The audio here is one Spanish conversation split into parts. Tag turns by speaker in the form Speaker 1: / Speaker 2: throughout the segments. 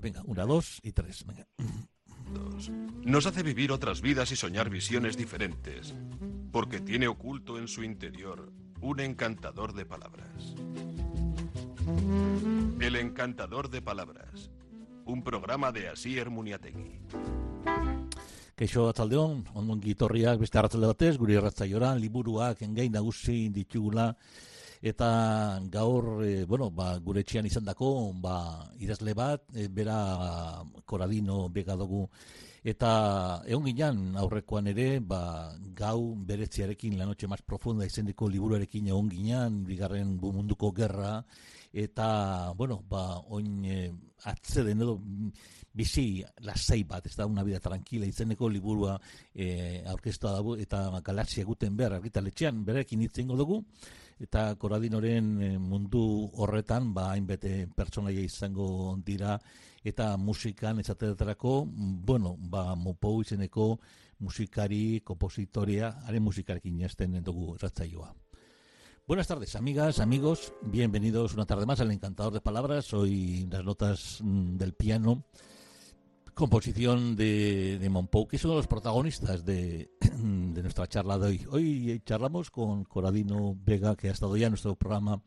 Speaker 1: Venga, una, dos y tres. Venga.
Speaker 2: Nos hace vivir otras vidas y soñar visiones diferentes, porque tiene oculto en su interior un encantador de palabras. El encantador de palabras, un programa de Asier Muniategui.
Speaker 1: Keixo atzaldeon, ongi torriak beste arratzalde batez, guri erratzaiora, liburuak engain nagusi ditugula, eta gaur, e, bueno, ba, gure txian izan dako, ba, idazle bat, e, bera koradino bega dugu, eta egon ginen aurrekoan ere, ba, gau beretziarekin la noche más profunda izendiko liburuarekin egon ginen, bigarren bu munduko gerra, eta, bueno, ba, oin e, atzeden edo, bizi lasai bat, ez da, una vida tranquila, izeneko liburua e, aurkeztua dago, eta galaxia guten behar argitaletxean, berekin itzen dugu, eta koradinoren e, mundu horretan, ba, hainbete pertsonaia izango dira, eta musikan ezatetarako, bueno, ba, mopou izeneko musikari, kompositoria, haren musikarekin jazten dugu ratzaioa. Buenas tardes, amigas, amigos. Bienvenidos una tarde más al Encantador de Palabras. Hoy las notas mm, del piano composición de, de Monpou, que es uno de los protagonistas de, de, nuestra charla de hoy. Hoy charlamos con Coradino Vega, que ha estado ya en nuestro programa.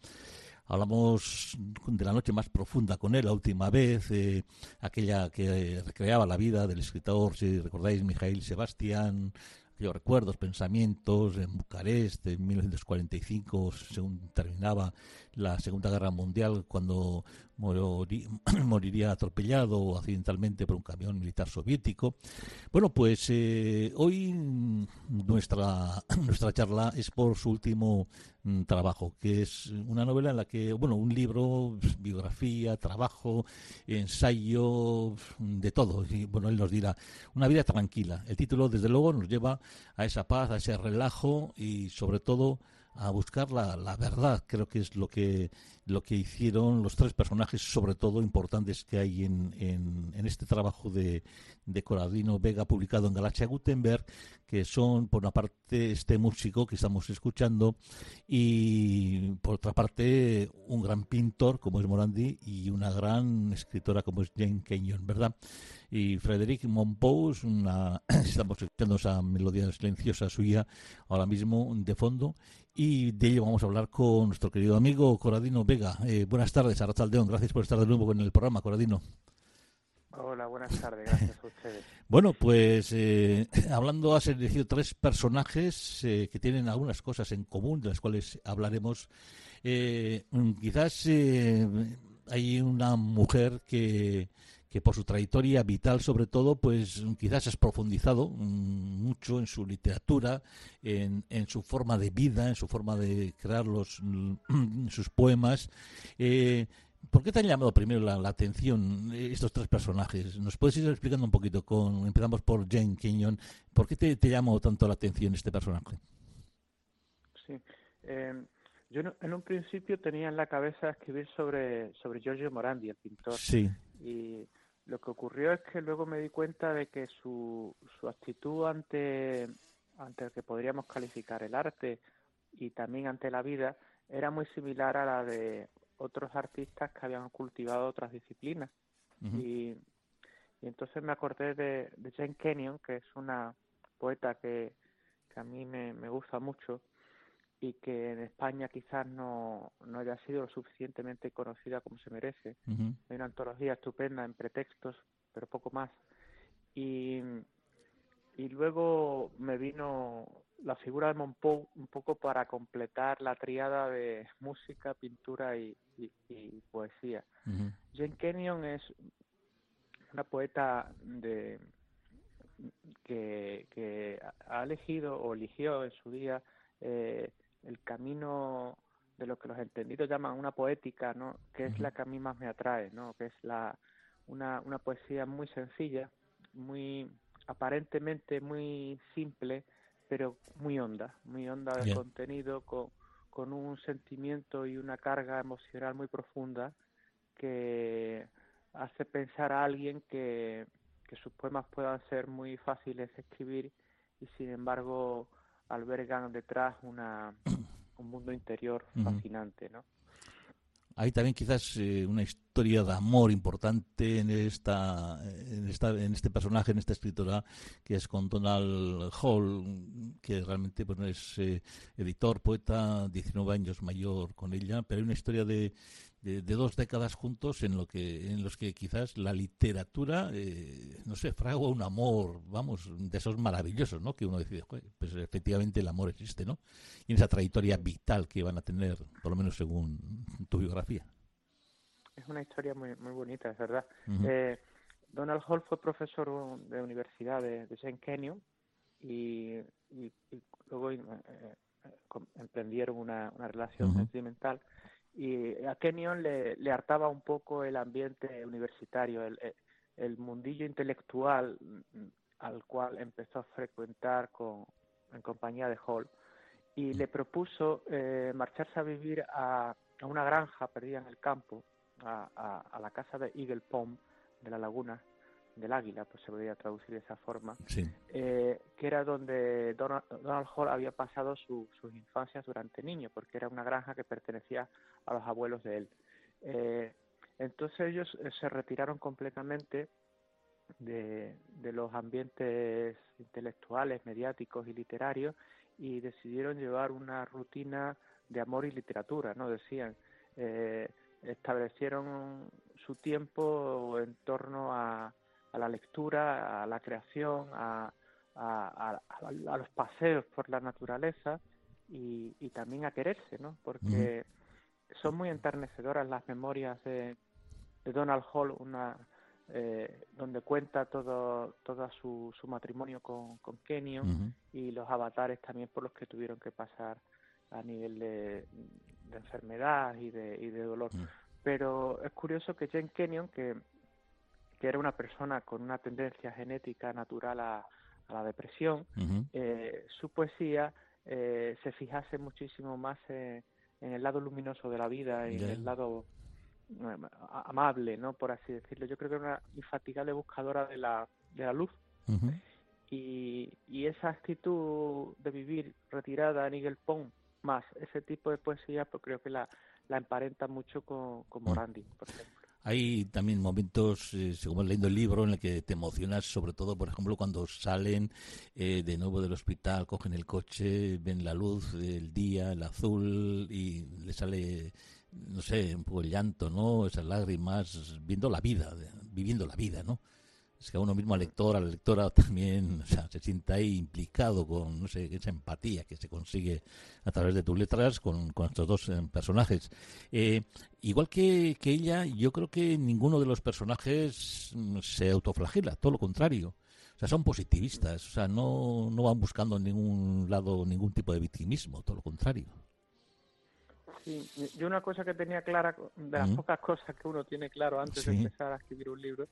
Speaker 1: Hablamos de la noche más profunda con él, la última vez, eh, aquella que recreaba la vida del escritor, si recordáis, Mijail Sebastián, aquellos recuerdos, pensamientos en Bucarest en 1945, según terminaba la Segunda Guerra Mundial, cuando moriría atropellado accidentalmente por un camión militar soviético. Bueno, pues eh, hoy nuestra, nuestra charla es por su último mm, trabajo, que es una novela en la que, bueno, un libro, biografía, trabajo, ensayo, de todo. Y bueno, él nos dirá, una vida tranquila. El título, desde luego, nos lleva a esa paz, a ese relajo y sobre todo a buscar la, la, verdad. Creo que es lo que, lo que hicieron los tres personajes, sobre todo importantes que hay en, en, este trabajo de, de Coradino Vega, publicado en Galaxia Gutenberg, que son, por una parte, este músico que estamos escuchando y, por otra parte, un gran pintor como es Morandi y una gran escritora como es Jane Kenyon, ¿verdad? y Frederic Monpous, una, estamos escuchando esa melodía silenciosa suya ahora mismo de fondo, y de ello vamos a hablar con nuestro querido amigo Coradino Vega. Eh, buenas tardes, Arrachaldeón, gracias por estar de nuevo en el programa, Coradino.
Speaker 3: Hola, buenas tardes, gracias a ustedes.
Speaker 1: Bueno, pues eh, hablando, has elegido tres personajes eh, que tienen algunas cosas en común, de las cuales hablaremos. Eh, quizás hay una mujer que que por su trayectoria vital sobre todo, pues quizás has profundizado mm, mucho en su literatura, en, en, su forma de vida, en su forma de crear los, mm, sus poemas. Eh, ¿Por qué te han llamado primero la, la, atención estos tres personajes? ¿Nos puedes ir explicando un poquito? Con, empezamos por Jane Kenyon. ¿Por qué te, te llamó tanto la atención este personaje?
Speaker 3: Sí. Eh, yo en un principio tenía en la cabeza escribir sobre, sobre Giorgio Morandi, el pintor.
Speaker 1: Sí.
Speaker 3: Y lo que ocurrió es que luego me di cuenta de que su, su actitud ante, ante el que podríamos calificar el arte y también ante la vida era muy similar a la de otros artistas que habían cultivado otras disciplinas. Uh -huh. y, y, entonces me acordé de, de, Jane Kenyon, que es una poeta que, que a mí me, me gusta mucho y que en España quizás no, no haya sido lo suficientemente conocida como se merece. Uh -huh. Hay una antología estupenda en pretextos, pero poco más. Y, y luego me vino la figura de Monpou un poco para completar la triada de música, pintura y, y, y poesía. Uh -huh. Jane Kenyon es una poeta de que, que ha elegido o eligió en su día eh, el camino de lo que los entendidos llaman una poética, ¿no? Que es la que a mí más me atrae, ¿no? Que es la una, una poesía muy sencilla, muy aparentemente muy simple, pero muy honda, muy honda de contenido, con, con un sentimiento y una carga emocional muy profunda que hace pensar a alguien que, que sus poemas puedan ser muy fáciles de escribir y sin embargo albergan detrás una, un mundo interior fascinante, ¿no?
Speaker 1: Hay también quizás eh, una historia de amor importante en esta, en esta, en este personaje, en esta escritora, que es con Donald Hall, que realmente bueno, es eh, editor, poeta, 19 años mayor con ella, pero hay una historia de, de, dos décadas juntos en lo que en los que quizás la literatura eh, no sé fragua un amor vamos de esos maravillosos no que uno decide pues efectivamente el amor existe no y en esa trayectoria vital que van a tener por lo menos según tu biografía.
Speaker 3: Es una historia muy muy bonita es verdad. Eh, Donald Hall fue profesor de universidad de, de Saint Kenyon y, luego eh, emprendieron una, una relación sentimental y a Kenyon le, hartaba un poco el ambiente universitario, el, el mundillo intelectual mm, al cual empezó a frecuentar con, en compañía de Hall y le propuso eh, marcharse a vivir a, a, una granja perdida en el campo, a, a, a la casa de Eagle Pond de la laguna, del águila, pues se podría traducir de esa forma, eh, que era donde Donald, Hall había pasado sus infancias durante niño, porque era una granja que pertenecía a los abuelos de él. Eh, entonces ellos eh, se retiraron completamente de, de los ambientes intelectuales, mediáticos y literarios y decidieron llevar una rutina de amor y literatura, ¿no? Decían, establecieron su tiempo en torno a, a la lectura, a la creación, a, a, los paseos por la naturaleza y, y, también a quererse, ¿no? Porque son muy enternecedoras las memorias de, de Donald Hall, una eh, donde cuenta todo, todo su, su matrimonio con, con Kenyon y los avatares también por los que tuvieron que pasar a nivel de, de enfermedad y de, y de dolor. Pero es curioso que Jane Kenyon, que que era una persona con una tendencia genética natural a, la depresión, eh, su poesía eh, se fijase muchísimo más en, el lado luminoso de la vida, en el lado eh, amable, ¿no? Por así decirlo. Yo creo que era una infatigable buscadora de la, de la luz. y, y, esa actitud de vivir retirada en Eagle Pond, más ese tipo de poesía, pues creo que la, la emparenta mucho con, con Morandi, por ejemplo.
Speaker 1: Hay también momentos, eh, según leyendo el libro, en el que te emocionas, sobre todo, por ejemplo, cuando salen eh, de nuevo del hospital, cogen el coche, ven la luz del día, el azul, y le sale, no sé, un poco el llanto, ¿no? Esas lágrimas, viendo la vida, viviendo la vida, ¿no? Es que a uno mismo, al lector, a la lectora también o sea, se sienta ahí implicado con no sé, esa empatía que se consigue a través de tus letras con, con estos dos eh, personajes. Eh, igual que, que ella, yo creo que ninguno de los personajes mm, se autoflagela, todo lo contrario. O sea, son positivistas, o sea, no, no van buscando en ningún lado ningún tipo de victimismo, todo lo contrario.
Speaker 3: Sí, yo una cosa que tenía clara, de las pocas cosas que uno tiene claro antes de empezar a escribir un libro,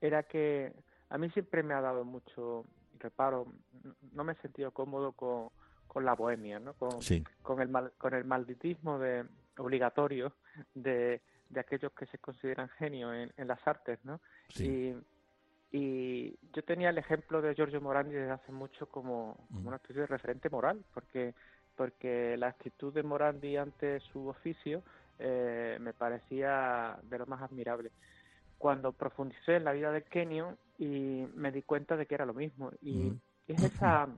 Speaker 3: era que a mí siempre me ha dado mucho reparo, no me he sentido cómodo con, con la bohemia, ¿no? Con, con el mal, con el malditismo de obligatorio de, de aquellos que se consideran genios en, en las artes, ¿no? Y, y yo tenía el ejemplo de Giorgio Morandi desde hace mucho como, una especie de referente moral, porque porque la actitud de Morandi ante su oficio eh, me parecía de lo más admirable cuando profundicé en la vida de Kenyon y me di cuenta de que era lo mismo. Y es esa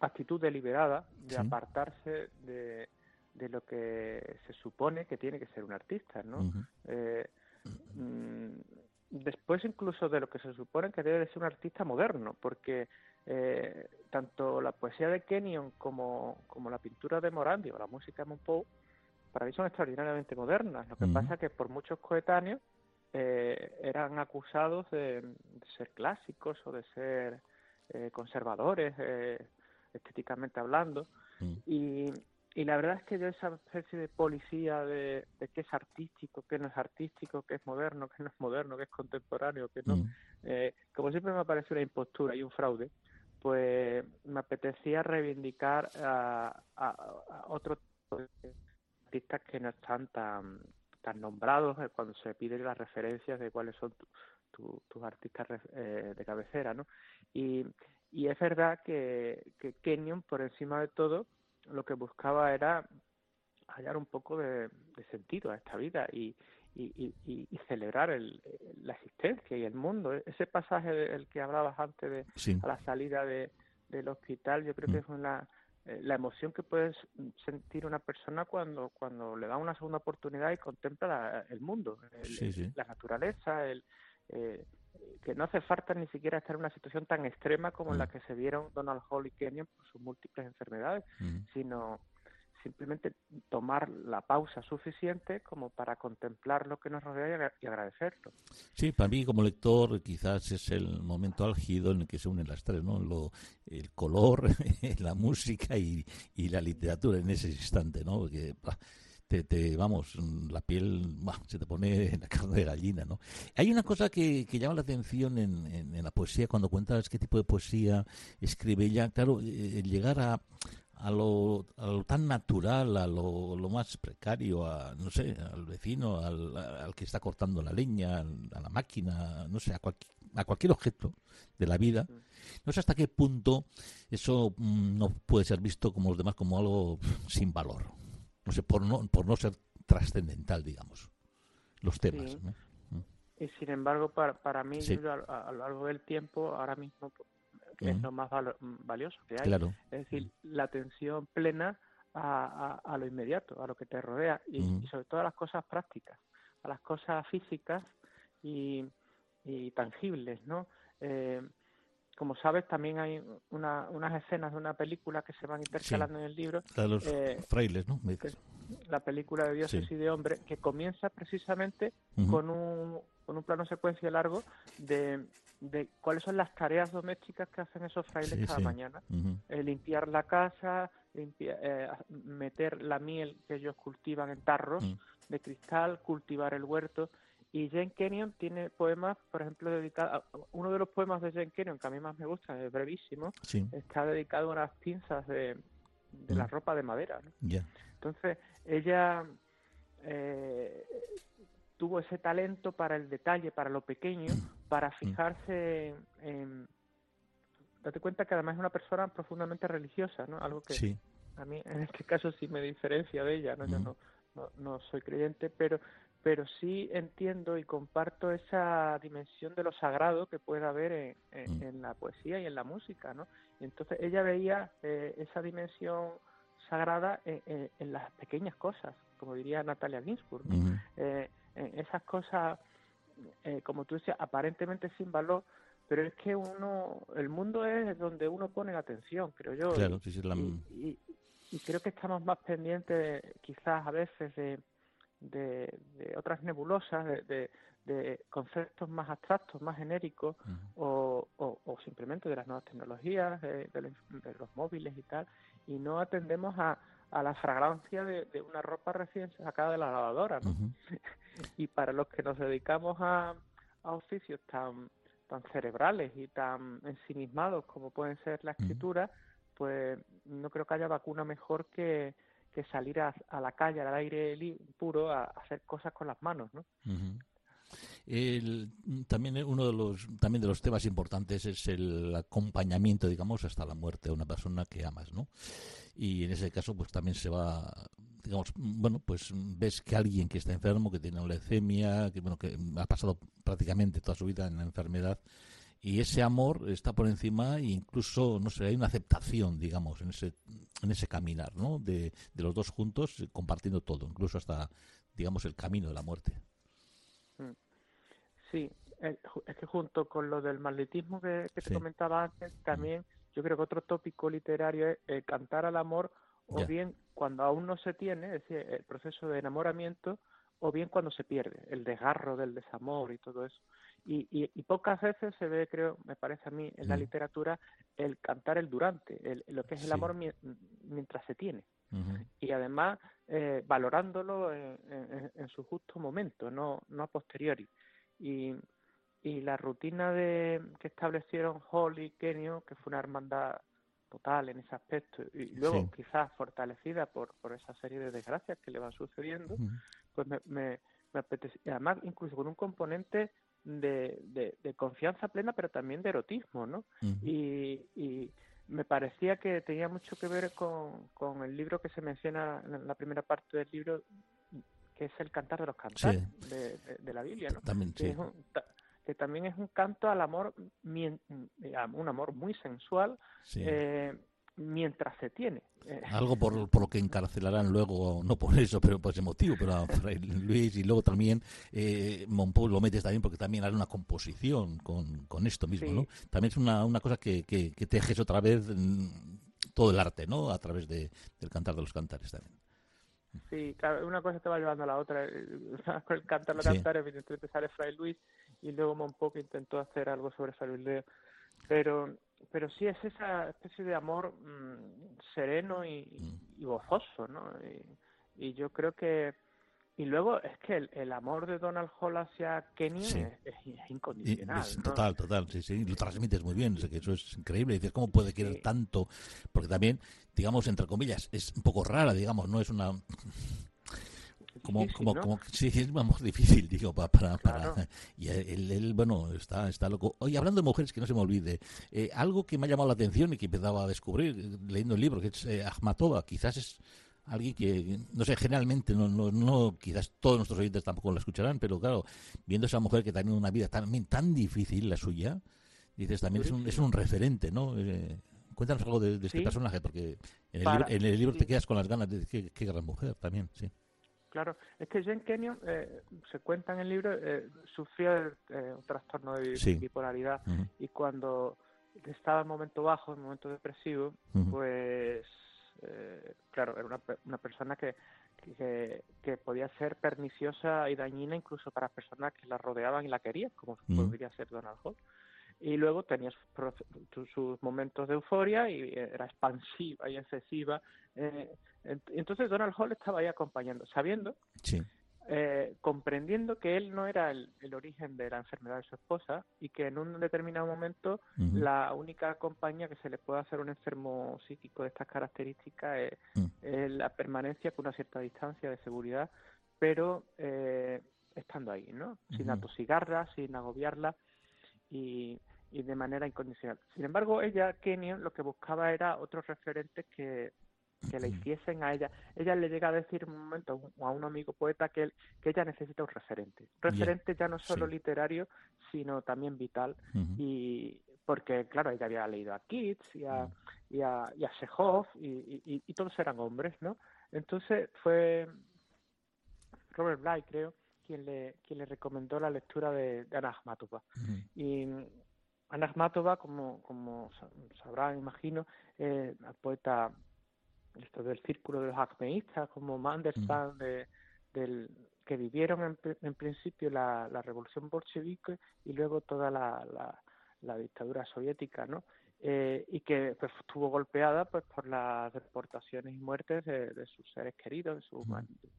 Speaker 3: actitud deliberada de apartarse de, de, lo que se supone que tiene que ser un artista, ¿no? Eh, mm, después incluso de lo que se supone que debe de ser un artista moderno, porque eh, tanto la poesía de Kenyon como, como la pintura de Morandi o la música de Monpou para mí son extraordinariamente modernas. Lo que pasa es que por muchos coetáneos eh, eran acusados de, ser clásicos o de ser eh, conservadores, eh, estéticamente hablando. Mm. Y, y la verdad es que yo esa especie de policía de, de qué es artístico, qué no es artístico, qué es moderno, qué no es moderno, qué es contemporáneo, qué no, mm. eh, como siempre me parece una impostura y un fraude, pues me apetecía reivindicar a, a, a otros artistas que no están tan están nombrados eh, cuando se piden las referencias de cuáles son tus artistas eh, de cabecera, ¿no? Y, y es verdad que, que Kenyon, por encima de todo, lo que buscaba era hallar un poco de, sentido a esta vida y, y, y, celebrar el, la existencia y el mundo. E-, ese pasaje del que hablabas antes de a la salida de, del hospital, yo creo que mm. es una, eh, la emoción que puede sentir una persona cuando, cuando le da una segunda oportunidad y contempla el mundo, la naturaleza, el, eh, que no hace falta ni siquiera estar en una situación tan extrema como en la mm. que se vieron Donald Hall y Kenyon por sus múltiples enfermedades, mm. sino simplemente tomar la pausa suficiente como para contemplar lo que nos rodea y agradecerlo.
Speaker 1: Sí, para mí como lector quizás es el momento álgido en el que se unen las tres, ¿no? Lo, el color, la música y, y, la literatura en ese instante, ¿no? Porque, te, vamos, la piel se te pone en la carne de gallina, ¿no? Hay una cosa que, que llama la atención en, en, la poesía, cuando cuentas qué tipo de poesía escribe ella, claro, el llegar a, a lo, a lo, tan natural, a lo, lo, más precario, a, no sé, al vecino, al, al, que está cortando la leña, a la máquina, no sé, a, a cualquier objeto de la vida. No sé hasta qué punto eso mm, no puede ser visto como los demás como algo sin valor. No sé, por no, por no ser trascendental, digamos, los temas.
Speaker 3: Mm. Y sin embargo, para, para mí, a, lo largo del tiempo, ahora mismo es lo más valioso que hay. Es decir, la atención plena a, a, lo inmediato, a lo que te rodea y, sobre todo a las cosas prácticas, a las cosas físicas y, y tangibles, ¿no? Eh, como sabes, también hay una, unas escenas de una película que se van intercalando en el libro.
Speaker 1: La de los eh, frailes, ¿no?
Speaker 3: La película de Dioses y de Hombre, que comienza precisamente con, un, con un plano secuencia largo de, de cuáles son las tareas domésticas que hacen esos frailes cada mañana. Eh, limpiar la casa, eh, meter la miel que ellos cultivan en tarros de cristal, cultivar el huerto. Y Jane Kenyon tiene poemas, por ejemplo, dedicados. Uno de los poemas de Jane Kenyon que a mí más me gusta, es brevísimo, está dedicado a unas pinzas de, de la ropa de madera. Entonces, ella eh, tuvo ese talento para el detalle, para lo pequeño, para mm. fijarse en... Date cuenta que además es una persona profundamente religiosa, ¿no? Algo que a mí en este caso sí me diferencia de ella, ¿no? Yo no, no, soy creyente, pero pero sí entiendo y comparto esa dimensión de lo sagrado que puede haber en, mm. la poesía y en la música, ¿no? Y entonces ella veía eh, esa dimensión sagrada en, las pequeñas cosas, como diría Natalia Ginsburg, ¿no? esas cosas, eh, como tú decías, aparentemente sin valor, pero es que uno, el mundo es donde uno pone atención, creo yo. y, creo que estamos más pendientes, quizás a veces, de, de, otras nebulosas, de, de, conceptos más abstractos, más genéricos, o, o, simplemente de las nuevas tecnologías, de, los móviles y tal, y no atendemos a, a la fragancia de, una ropa recién sacada de la lavadora. ¿no? y para los que nos dedicamos a, oficios tan, tan cerebrales y tan ensimismados como pueden ser la escritura, pues no creo que haya vacuna mejor que, que salir a, la calle, al aire puro, a, hacer cosas con las manos, ¿no?
Speaker 1: El, también uno de los también de los temas importantes es el acompañamiento, digamos, hasta la muerte de una persona que amas, ¿no? Y en ese caso, pues también se va digamos, bueno, pues ves que alguien que está enfermo, que tiene leucemia, que bueno, que ha pasado prácticamente toda su vida en la enfermedad, y ese amor está por encima e incluso, no sé, hay una aceptación, digamos, en ese, en ese caminar, ¿no? De, de los dos juntos, compartiendo todo, incluso hasta, digamos, el camino de la muerte.
Speaker 3: Mm. Sí, eh, es que junto con lo del malditismo que, te comentaba antes, también yo creo que otro tópico literario es eh, cantar al amor o bien cuando aún no se tiene, es decir, el proceso de enamoramiento, o bien cuando se pierde, el desgarro del desamor y todo eso. Y, y, pocas veces se ve, creo, me parece a mí, en la literatura, el cantar el durante, el, lo que es el amor mientras se tiene. Y además eh, valorándolo en, su justo momento, no, no a posteriori. Y, y la rutina de que establecieron Hall y Kenio, que fue una hermandad total en ese aspecto y luego quizás fortalecida por, por esa serie de desgracias que le van sucediendo, pues me, me, apetece, además incluso con un componente de, de, confianza plena, pero también de erotismo, ¿no? y, y me parecía que tenía mucho que ver con, con el libro que se menciona en la primera parte del libro, que es el Cantar de los Cantares de, la Biblia, ¿no?
Speaker 1: También,
Speaker 3: que, también es un canto al amor, un amor muy sensual, eh, mientras se tiene.
Speaker 1: Eh, Algo por, por, lo que encarcelarán luego, no por eso, pero por ese motivo, pero a Luis y luego también eh, lo metes también porque también hará una composición con, con esto mismo, ¿no? También es una, una cosa que, que, que tejes otra vez todo el arte, ¿no? A través de, del cantar de los cantares también.
Speaker 3: Sí, claro, una cosa te va llevando a la otra. Con el cantar los cantares, evidentemente sale Fray Luis y luego Monpó intentó hacer algo sobre Fray Luis Pero pero sí es esa especie de amor mm, sereno y, mm. y, gozoso, ¿no? Y, y, yo creo que y luego es que el, amor de Donald Hall hacia Kenia es, incondicional.
Speaker 1: Total, total, sí, sí, lo transmites muy bien, que eso es increíble. Dices, ¿cómo puede querer tanto? Porque también, digamos, entre comillas, es un poco rara, digamos, no es una como, como, como, sí, es más difícil, digo, para, para, y él, bueno, está, está loco. Oye, hablando de mujeres, que no se me olvide, eh, algo que me ha llamado la atención y que empezaba a descubrir leyendo el libro, que es eh, Ahmatova, quizás es alguien que, no sé, generalmente, no, no, no, quizás todos nuestros oyentes tampoco la escucharán, pero claro, viendo esa mujer que tiene una vida también tan difícil, la suya, dices, también es un, es un referente, ¿no? Eh, cuéntanos algo de, este personaje, porque en el, libro, en el libro te quedas con las ganas de qué, qué gran mujer también, sí.
Speaker 3: Claro, es que Jane Kenyon, eh, se cuenta en el libro, eh, sufrió eh, un trastorno de bipolaridad y cuando estaba en momento bajo, en momento depresivo, pues, eh, claro, era una, una persona que, que, que, podía ser perniciosa y dañina incluso para personas que la rodeaban y la querían, como podría ser Donald Hall y luego tenía sus, momentos de euforia y era expansiva y excesiva. Eh, entonces Donald Hall estaba ahí acompañando, sabiendo, eh, comprendiendo que él no era el, origen de la enfermedad de su esposa y que en un determinado momento la única compañía que se le puede hacer a un enfermo psíquico de estas características es, mm. la permanencia con una cierta distancia de seguridad, pero eh, estando ahí, ¿no? Sin atosigarla, sin agobiarla y y de manera incondicional. Sin embargo, ella, Kenyon, lo que buscaba era otros referentes que, que le hiciesen a ella. Ella le llega a decir un momento a un amigo poeta que, que ella necesita un referente. referente ya no solo literario, sino también vital. Y porque, claro, ella había leído a Keats y a, y a, y a Chekhov y, y, todos eran hombres, ¿no? Entonces fue Robert Bly, creo, quien le, quien le recomendó la lectura de, de Ana Y Ana Akhmatova, como, como sabrán, imagino, eh, la poeta esto del círculo de los acmeístas, como Mandelstam, de, del, que vivieron en, principio la, la, revolución bolchevique y luego toda la, la, dictadura soviética, ¿no? Eh, y que pues, estuvo golpeada pues por las deportaciones y muertes de, sus seres queridos, de su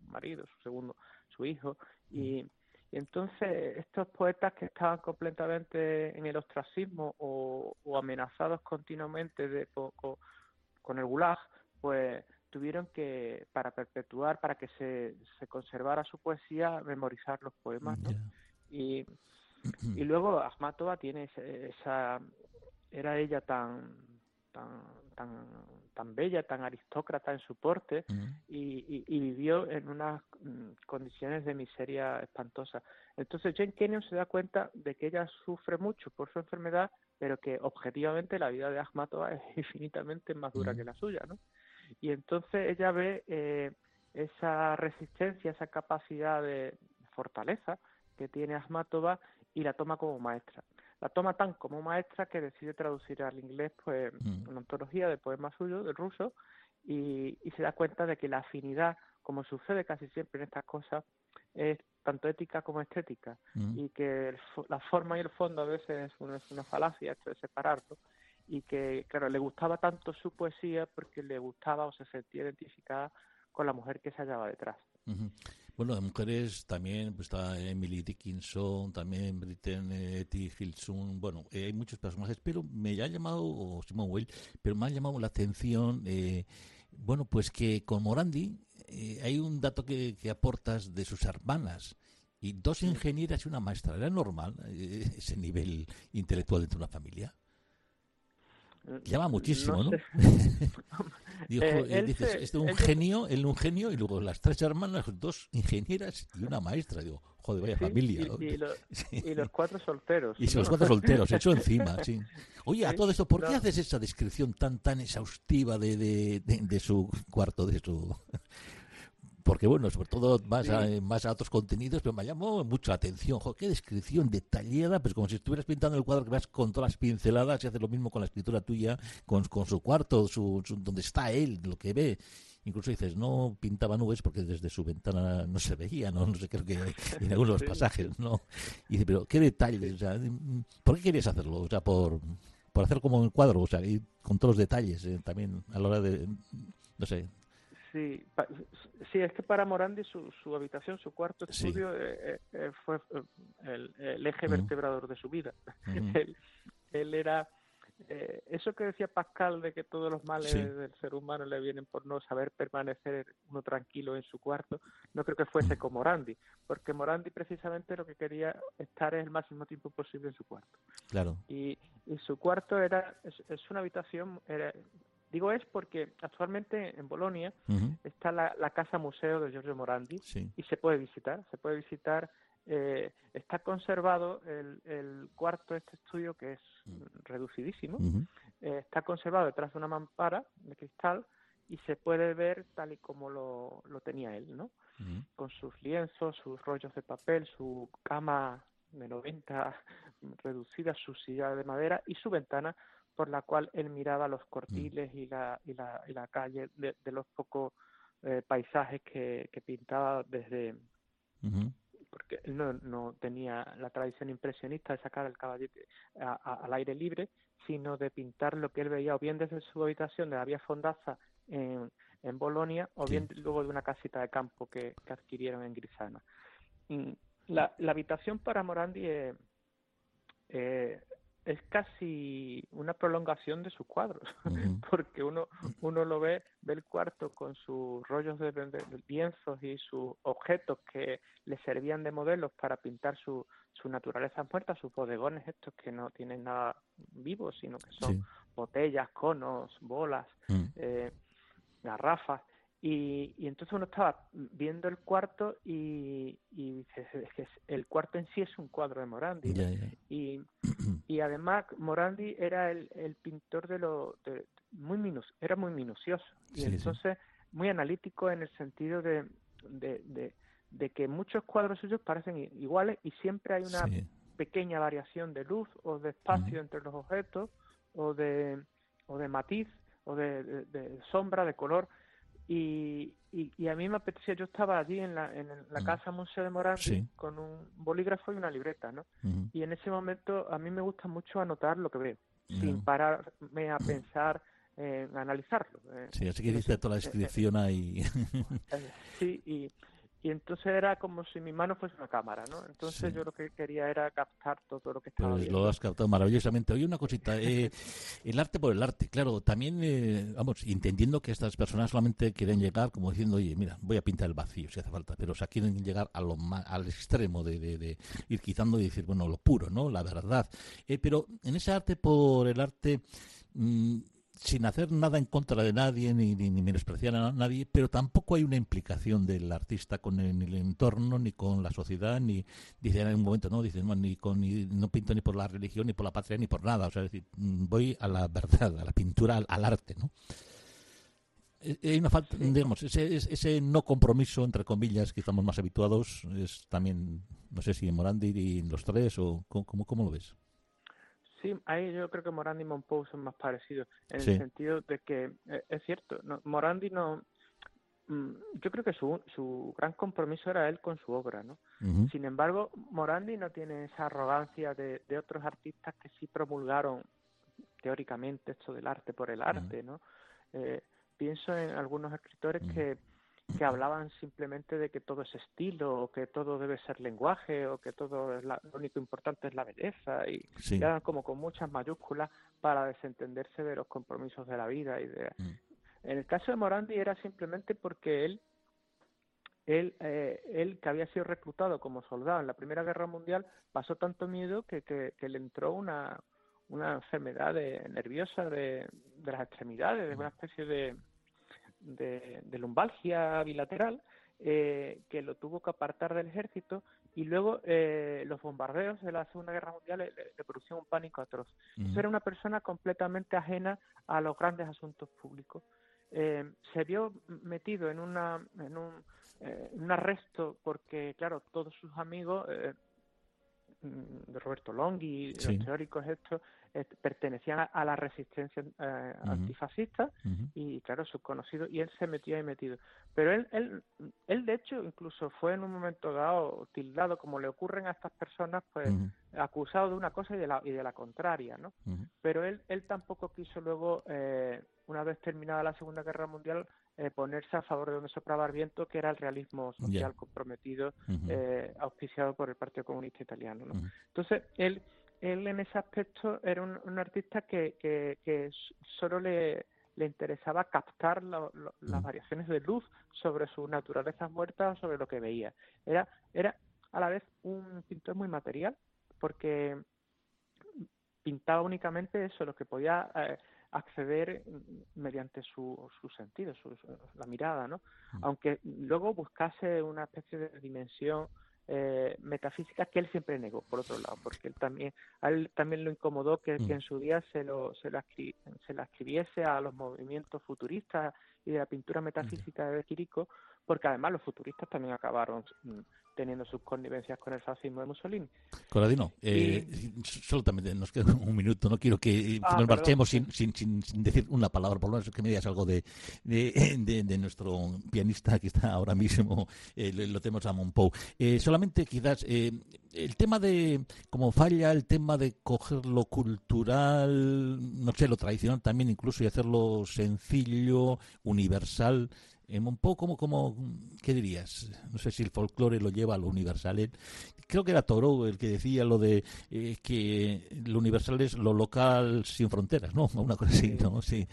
Speaker 3: marido, su segundo, su hijo, y y entonces estos poetas que estaban completamente en el ostracismo o, amenazados continuamente de, con el gulag, pues tuvieron que, para perpetuar, para que se, se conservara su poesía, memorizar los poemas. ¿no? Y, y luego Ahmatova tiene esa, era ella tan, tan, tan tan bella, tan aristócrata en su porte y, vivió en unas mm, condiciones de miseria espantosa. Entonces Jane Kenyon se da cuenta de que ella sufre mucho por su enfermedad, pero que objetivamente la vida de Ahmatova es infinitamente más dura que la suya, ¿no? Y entonces ella ve eh, esa resistencia, esa capacidad de fortaleza que tiene Ahmatova y la toma como maestra la toma tan como maestra que decide traducir al inglés pues mm. una antología de poemas suyos, de ruso, y, se da cuenta de que la afinidad, como sucede casi siempre en estas cosas, es tanto ética como estética, mm. y que la forma y el fondo a veces es una, es una falacia, esto de separarlo, y que, claro, le gustaba tanto su poesía porque le gustaba o se sentía identificada con la mujer que se hallaba detrás.
Speaker 1: Bueno, de mujeres también pues, está Emily Dickinson, también Britton eh, T. Hilson, bueno, eh, hay muchos personajes, pero me ha llamado, o Simone Weil, pero me ha llamado la atención, eh, bueno, pues que con Morandi hay un dato que, que, aportas de sus hermanas, y dos ingenieras y una maestra. ¿Era normal ese nivel intelectual dentro de una familia? Llama muchísimo, ¿no? Dijo,
Speaker 3: Eh, él
Speaker 1: dices,
Speaker 3: se-
Speaker 1: este un
Speaker 3: él
Speaker 1: genio, él un genio, y luego las tres hermanas, dos ingenieras y una maestra. Digo, joder, vaya
Speaker 3: Sí,
Speaker 1: familia.
Speaker 3: y-
Speaker 1: ¿no?
Speaker 3: y lo-
Speaker 1: Sí.
Speaker 3: Y los cuatro solteros.
Speaker 1: Y los
Speaker 3: ¿no?
Speaker 1: cuatro solteros, hecho encima, sí. Oye, a todo esto, ¿por qué
Speaker 3: no.
Speaker 1: haces esa descripción tan tan exhaustiva de, de, de- de su cuarto, de su... Porque bueno, sobre todo más, a, más a otros contenidos, pero me llamó mucho la atención. Jo, qué descripción detallada, pues como si estuvieras pintando el cuadro que vas con todas las pinceladas y haces lo mismo con la escritura tuya, con, con su cuarto, su, su- donde está él, lo que ve. Incluso dices, no pintaba nubes porque desde su ventana no se veía, ¿no? No sé, creo que en algunos
Speaker 3: Sí,
Speaker 1: pasajes, ¿no? Y dice, pero qué detalles, o sea, ¿por qué querías hacerlo? O sea, por, por hacer como un cuadro, o sea, y con todos los detalles eh, también a la hora de, no sé,
Speaker 3: Sí, pa- sí, es que para Morandi su, su habitación, su cuarto
Speaker 1: Sí.
Speaker 3: estudio eh, eh, fue eh, el, el eje
Speaker 1: Ujú.
Speaker 3: vertebrador de su vida.
Speaker 1: Ujú.
Speaker 3: él, él era eh, eso que decía Pascal de que todos los males
Speaker 1: Sí.
Speaker 3: del ser humano le vienen por no saber permanecer uno tranquilo en su cuarto, no creo que fuese como Morandi, porque Morandi precisamente lo que quería estar el máximo tiempo posible en su cuarto.
Speaker 1: claro.
Speaker 3: Y, y su cuarto era es, es una habitación, era, digo es porque actualmente en Bolonia está la, la casa museo de Giorgio Morandi
Speaker 1: Sí.
Speaker 3: y se puede visitar, se puede visitar. eh, está conservado el, el cuarto, este estudio que es reducidísimo,
Speaker 1: Ujú,
Speaker 3: eh, está conservado detrás de una mampara de cristal y se puede ver tal y como lo, lo tenía él, ¿no? Con sus lienzos, sus rollos de papel, su cama de 90 reducida, su silla de madera y su ventana por la cual él miraba los cortiles y la, y la, y la calle de, de los pocos eh, paisajes que, que pintaba desde porque él no, no tenía la tradición impresionista de sacar el caballete a- a- al aire libre, sino de pintar lo que él veía o bien desde su habitación de la vía Fondaza en, en Bolonia o
Speaker 1: Sí.
Speaker 3: bien luego de una casita de campo que, que adquirieron en Grisana. La, la habitación para Morandi es, eh, es casi una prolongación de sus cuadros, porque uno uno lo ve, ve el cuarto con sus rollos de, de- de lienzos y sus objetos que le servían de modelos para pintar su, su naturaleza muerta, sus bodegones estos que no tienen nada vivo, sino que son
Speaker 1: Sí.
Speaker 3: botellas, conos, bolas,
Speaker 1: Mm,
Speaker 3: eh, garrafas. Y, y entonces uno estaba viendo el cuarto y, y dices, es que es- el cuarto en sí es un cuadro de Morandi. y, y además Morandi era el, el pintor de lo de, muy minus, era muy minucioso y
Speaker 1: sí.
Speaker 3: entonces muy analítico en el sentido de, de, de, de que muchos cuadros suyos parecen iguales y siempre hay una
Speaker 1: Sí.
Speaker 3: pequeña variación de luz o de espacio entre los objetos o de o de matiz o de sombra de color y, y, y a mí me apetecía yo estaba allí en la, en la
Speaker 1: Mm.
Speaker 3: casa museo de Morandi
Speaker 1: Sí.
Speaker 3: con un bolígrafo y una libreta no y en ese momento a mí me gusta mucho anotar lo que veo, sin pararme a pensar en analizarlo. eh.
Speaker 1: Sí, así que dice toda la
Speaker 3: eh, eh,
Speaker 1: descripción ahí.
Speaker 3: sí, y, y entonces era como si mi mano fuese una cámara, ¿no? Entonces
Speaker 1: Sí.
Speaker 3: yo lo que quería era captar todo lo que estaba
Speaker 1: Pues
Speaker 3: viendo.
Speaker 1: lo has captado maravillosamente. Oye, una cosita, eh, el arte por el arte, claro, también, eh, vamos, entendiendo que estas personas solamente quieren llegar como diciendo, oye, mira, voy a pintar el vacío si hace falta, pero o sea, quieren llegar a lo ma- al extremo de, de- de ir quitando y decir, bueno, lo puro, ¿no? La verdad. Eh, pero en ese arte por el arte, mm, sin hacer nada en contra de nadie ni, ni, ni menospreciar a nadie, pero tampoco hay una implicación del artista con el, entorno, ni con la sociedad, ni, dice en un momento, no, dice, no, ni con, ni, no pinto ni por la religión, ni por la patria, ni por nada, o sea, es decir, mm, voy a la verdad, a la pintura, al, al arte, ¿no? Eh, Hay una falta, digamos, ese, ese- no compromiso, entre comillas, que estamos más habituados, es también, no sé si en Morandi y en los tres, o cómo, cómo lo ves.
Speaker 3: Sí, ahí yo creo que Morandi y Monpou son más parecidos, en
Speaker 1: Sí.
Speaker 3: el sentido de que eh, es cierto, no, Morandi no... mm, Yo creo que su, su gran compromiso era él con su obra, ¿no? Sin embargo, Morandi no tiene esa arrogancia de, de otros artistas que sí promulgaron teóricamente esto del arte por el arte, ¿no? Eh, pienso en algunos escritores que, que hablaban simplemente de que todo es estilo, o que todo debe ser lenguaje, o que todo es la- lo único importante es la belleza, y
Speaker 1: Sí.
Speaker 3: quedan como con muchas mayúsculas para desentenderse de los compromisos de la vida y de
Speaker 1: Mm.
Speaker 3: en el caso de Morandi era simplemente porque él él eh, él que había sido reclutado como soldado en la Primera Guerra Mundial pasó tanto miedo que, que, que le entró una una enfermedad nerviosa de, las extremidades, de una especie de, de, lumbalgia bilateral, eh, que lo tuvo que apartar del ejército y luego eh, los bombardeos de la Segunda Guerra Mundial le, produjeron un pánico atroz. era una persona completamente ajena a los grandes asuntos públicos. Eh, se vio metido en, una, en un, un arresto porque, claro, todos sus amigos Mm, de Roberto Longhi, los teóricos estos, pertenecían a, la resistencia eh, antifascista y claro, sus conocidos, y él se metió ahí metido. Pero él, él, él de hecho incluso fue en un momento dado tildado, como le ocurren a estas personas, pues acusado de una cosa y de la, y de la contraria, ¿no? Pero él, él tampoco quiso luego, eh, una vez terminada la Segunda Guerra Mundial, eh, ponerse a favor de donde soplaba el viento, que era el realismo social comprometido, eh, auspiciado por el Partido Comunista Italiano. ¿no? Entonces, él, él en ese aspecto era un, artista que, que, solo le, le interesaba captar las variaciones de luz sobre sus naturalezas muertas o sobre lo que veía. Era, era a la vez un pintor muy material, porque pintaba únicamente eso, lo que podía eh, acceder mediante su, su sentido, su, la mirada, ¿no? Mm. Aunque luego buscase una especie de dimensión eh, metafísica que él siempre negó, por otro lado, porque él también, a él también lo incomodó que, que mm. en su día se lo, se, se la escribiese a los movimientos futuristas y de la pintura metafísica de Quirico, porque además los futuristas también acabaron mm, teniendo sus connivencias con el fascismo de Mussolini.
Speaker 1: Coradino, eh, solamente nos queda un minuto, no quiero que ah, nos marchemos sin, sin, sin, decir una palabra, por lo menos que me digas algo de, de, de, nuestro pianista que está ahora mismo, eh, lo tenemos a Monpou. Eh, solamente quizás eh, el tema de cómo falla el tema de coger lo cultural, no sé, lo tradicional también incluso y hacerlo sencillo, universal, un poco como, ¿qué dirías? No sé si el folclore lo lleva a lo universal. Creo que era Toro el que decía lo de eh, que lo universal es lo local sin fronteras, ¿no? Una cosa así, ¿no? Sí.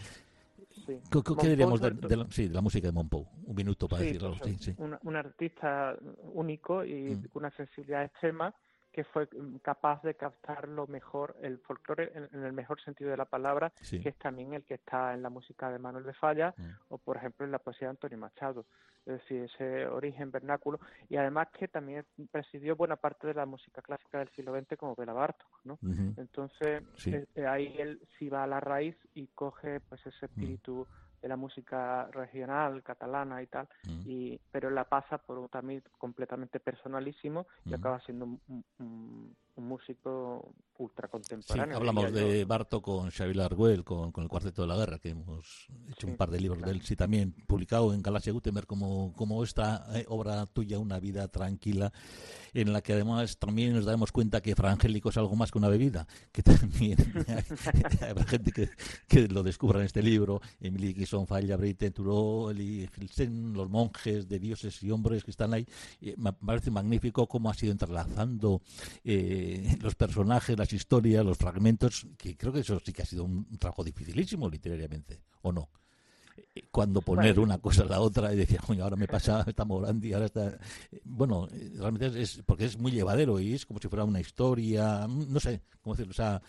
Speaker 1: ¿Qué, diríamos de, la, sí, de la música de Monpou? Un minuto para decirlo.
Speaker 3: Pues, sí, un, artista único y mm. con una sensibilidad extrema que fue capaz de captar lo mejor, el folclore en, el mejor sentido de la palabra, que es también el que está en la música de Manuel de Falla mm. o, por ejemplo, en la poesía de Antonio Machado. Es decir, ese origen vernáculo y además que también presidió buena parte de la música clásica del siglo XX como Bela Bartok, ¿no? Entonces, eh, ahí él sí va a la raíz y coge pues ese mm. De la música regional catalana y tal, mm. y pero la pasa por un también completamente personalísimo y mm. acaba siendo un, músico ultra contemporáneo.
Speaker 1: hablamos de Barto con Xavier Arguel, con, el Cuarteto de la Guerra, que hemos hecho un par de libros de él, sí también publicado en Galaxia. Gutenberg como, como esta eh, obra tuya, Una vida tranquila, en la que además también nos damos cuenta que Frangélico es algo más que una bebida, que también hay, gente que, que, lo descubra en este libro, Emily Quisson Falla, Breite, Turó, los monjes de dioses y hombres que están ahí, me parece magnífico cómo ha sido entrelazando eh, los personajes, las historias, los fragmentos, que creo que eso sí que ha sido un trabajo dificilísimo literariamente, ¿o no? cuando poner una cosa a la otra y decía, coño, ahora me pasa, está Morandi, ahora está... Bueno, realmente es, porque es muy llevadero y es como si fuera una historia, no sé, cómo decirlo, o sea,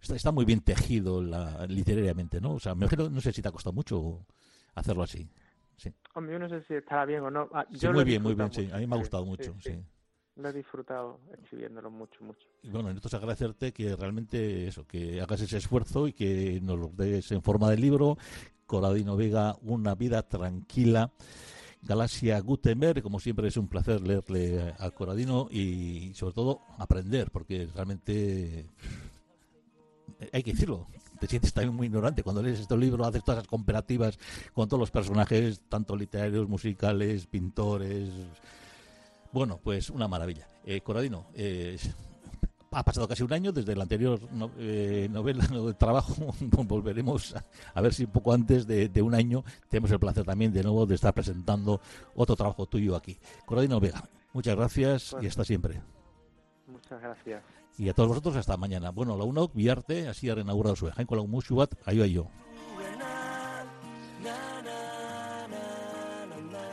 Speaker 1: está, muy bien tejido la, literariamente, ¿no? O sea, me no sé si te ha costado mucho hacerlo así. Sí.
Speaker 3: Hombre, yo no sé si estará bien o no. Ah,
Speaker 1: sí, muy bien, muy bien, sí. A mí me ha gustado mucho, sí.
Speaker 3: Lo he disfrutado escribiéndolo mucho, mucho.
Speaker 1: Y bueno, entonces agradecerte que realmente eso, que hagas ese esfuerzo y que nos lo des en forma de libro, Coradino Vega, Una vida tranquila. Galaxia Gutenberg, como siempre es un placer leerle a Coradino y sobre todo aprender, porque realmente hay que decirlo, te sientes también muy ignorante cuando lees este libro, haces todas las comparativas con todos los personajes, tanto literarios, musicales, pintores. Bueno, pues una maravilla. Eh, Coradino, eh, ha pasado casi un año desde el anterior eh, novela de trabajo. Volveremos a, ver si un poco antes de, un año tenemos el placer también de nuevo de estar presentando otro trabajo tuyo aquí. Coradino Vega, muchas gracias y hasta siempre.
Speaker 3: Muchas gracias.
Speaker 1: Y a todos vosotros hasta mañana. Bueno, la UNOC, Viarte, así ha reinaugurado su con la Mushubat, ahí yo.